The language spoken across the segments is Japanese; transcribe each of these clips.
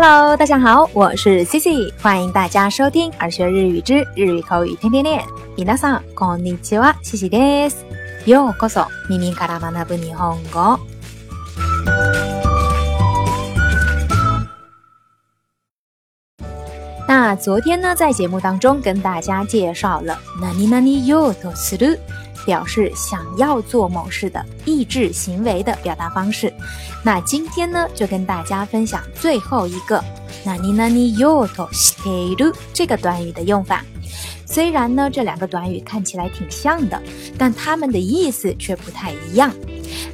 Hello，大家好，我是 Cici，欢迎大家收听耳学日语之日语口语天天练。皆さんこんにちは，Cici です。ようこそ耳から学ぶ日本語。那昨天呢，在节目当中跟大家介绍了何々よとする。 表示想要做某事的意志行为的表达方式。那今天呢，就跟大家分享最后一个“何々よとしている”这个短语的用法。虽然呢，这两个短语看起来挺像的，但它们的意思却不太一样。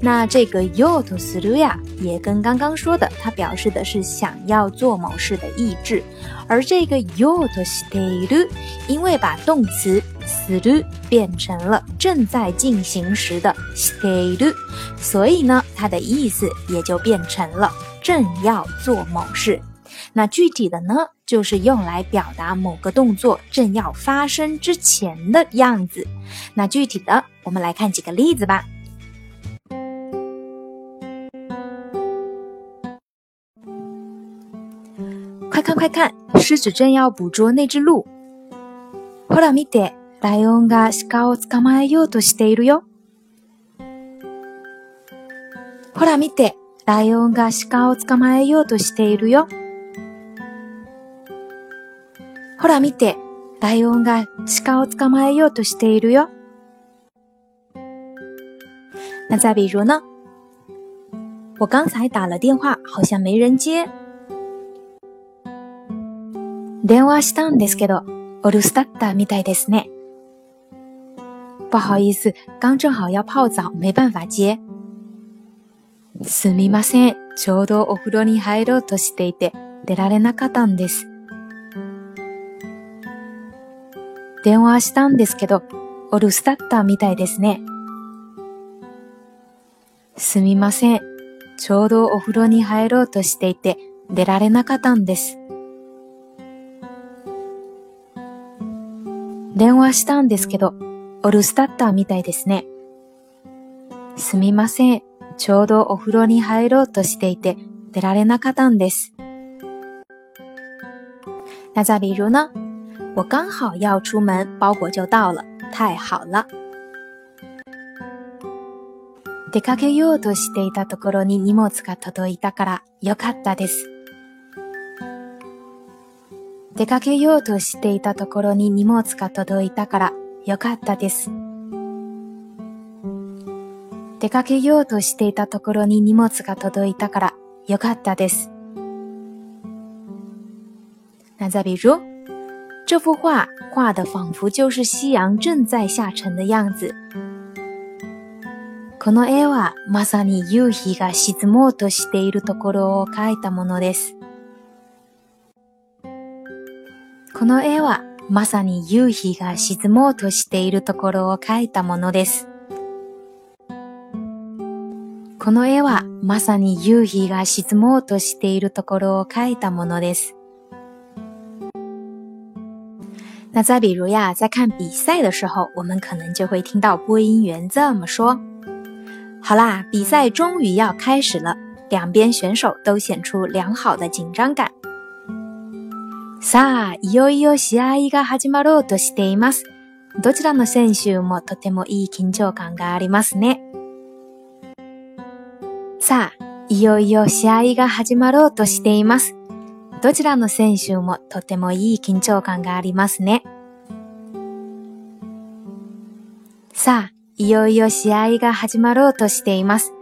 那这个 yo to s u 呀，也跟刚刚说的，它表示的是想要做某事的意志。而这个 yo to stay 因为把动词 s u 变成了正在进行时的 stay 所以呢，它的意思也就变成了正要做某事。那具体的呢，就是用来表达某个动作正要发生之前的样子。那具体的，我们来看几个例子吧。快看快看，狮子正要捕捉那只鹿。ほら見て、 ライオンが鹿を捕まえようとしているよ。ほら見て、ライオンが鹿を捕まえようとしているよ。ほら見て、ライオンが鹿を捕まえようとしているよ。那再比如呢？我刚才打了电话，好像没人接。電話したんですけど、お留守だったみたいですね。不好意思，刚正好要泡澡，没办法接。すみません、ちょうどお風呂に入ろうとしていて、出られなかったんです。電話したんですけど、お留守だったみたいですね。すみません。ちょうどお風呂に入ろうとしていて、出られなかったんです。電話したんですけど、お留守だったみたいですね。すみません。ちょうどお風呂に入ろうとしていて、出られなかったんです。那再比如呢？我刚好要出门，包裹就到了，太好了。出かけようとしていたところに荷物が届いたからよかったです。出かけようとしていたところに荷物が届いたからよかったです。出かけようとしていたところに荷物が届いたからよかったです。那再比如。这幅画画的仿佛就是夕阳正在下沉的样子。この絵はまさに夕日が沈もうとしているところを描いたものです。この絵はまさに夕日が沈もうとしているところを描いたものです。この絵はまさに夕日が沈もうとしているところを描いたものです。那再比如呀，在看比赛的时候，我们可能就会听到播音员这么说：“好啦，比赛终于要开始了。”两边选手都显出良好的紧张感。さあ、いよいよ試合が始まろうとしています。どちらの選手もとてもいい緊張感がありますね。さあ、いよいよ試合が始まろうとしています。どちらの選手もとてもいい緊張感がありますね。さあ、いよいよ試合が始まろうとしています。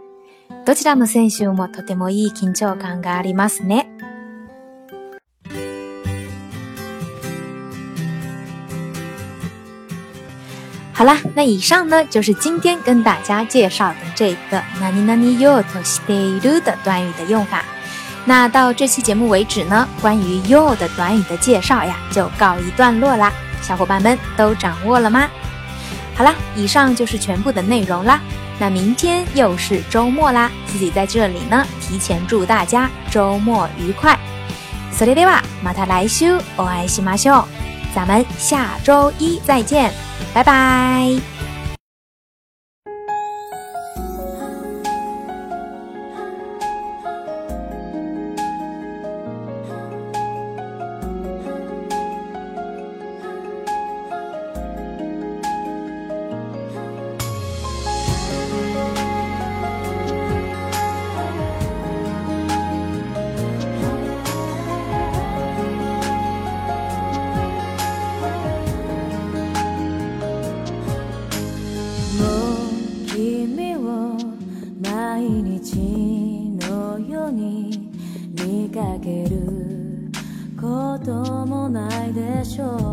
どちらの選手もとてもいい緊張感がありますね。好啦，那以上呢就是今天跟大家介绍的这个何々よとしている的短语的用法。那到这期节目为止呢，关于 you 的短语的介绍呀，就告一段落啦。小伙伴们都掌握了吗？好啦，以上就是全部的内容啦。那明天又是周末啦，自己在这里呢，提前祝大家周末愉快。それではまた来週お会いしましょう。咱们下周一再见， 拜拜。毎日のように見かけることもないでしょう。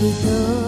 You.